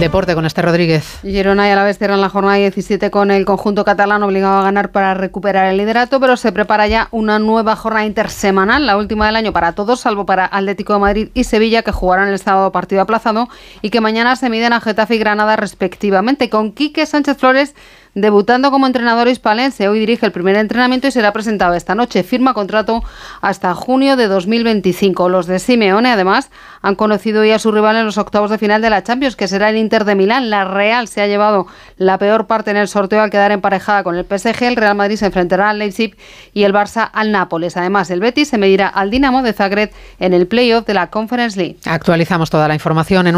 deporte con este Rodríguez. Girona y a la vez cierran la jornada 17 con el conjunto catalán obligado a ganar para recuperar el liderato, pero se prepara ya una nueva jornada intersemanal, la última del año para todos, salvo para Atlético de Madrid y Sevilla, que jugarán el sábado partido aplazado y que mañana se miden a Getafe y Granada respectivamente. Con Quique Sánchez Flores debutando como entrenador hispalense. Hoy dirige el primer entrenamiento y será presentado esta noche. Firma contrato hasta junio de 2025. Los de Simeone, además, han conocido ya a su rival en los octavos de final de la Champions, que será el Inter de Milán. La Real se ha llevado la peor parte en el sorteo al quedar emparejada con el PSG. El Real Madrid se enfrentará al Leipzig y el Barça al Nápoles. Además, el Betis se medirá al Dinamo de Zagreb en el playoff de la Conference League. Actualizamos toda la información en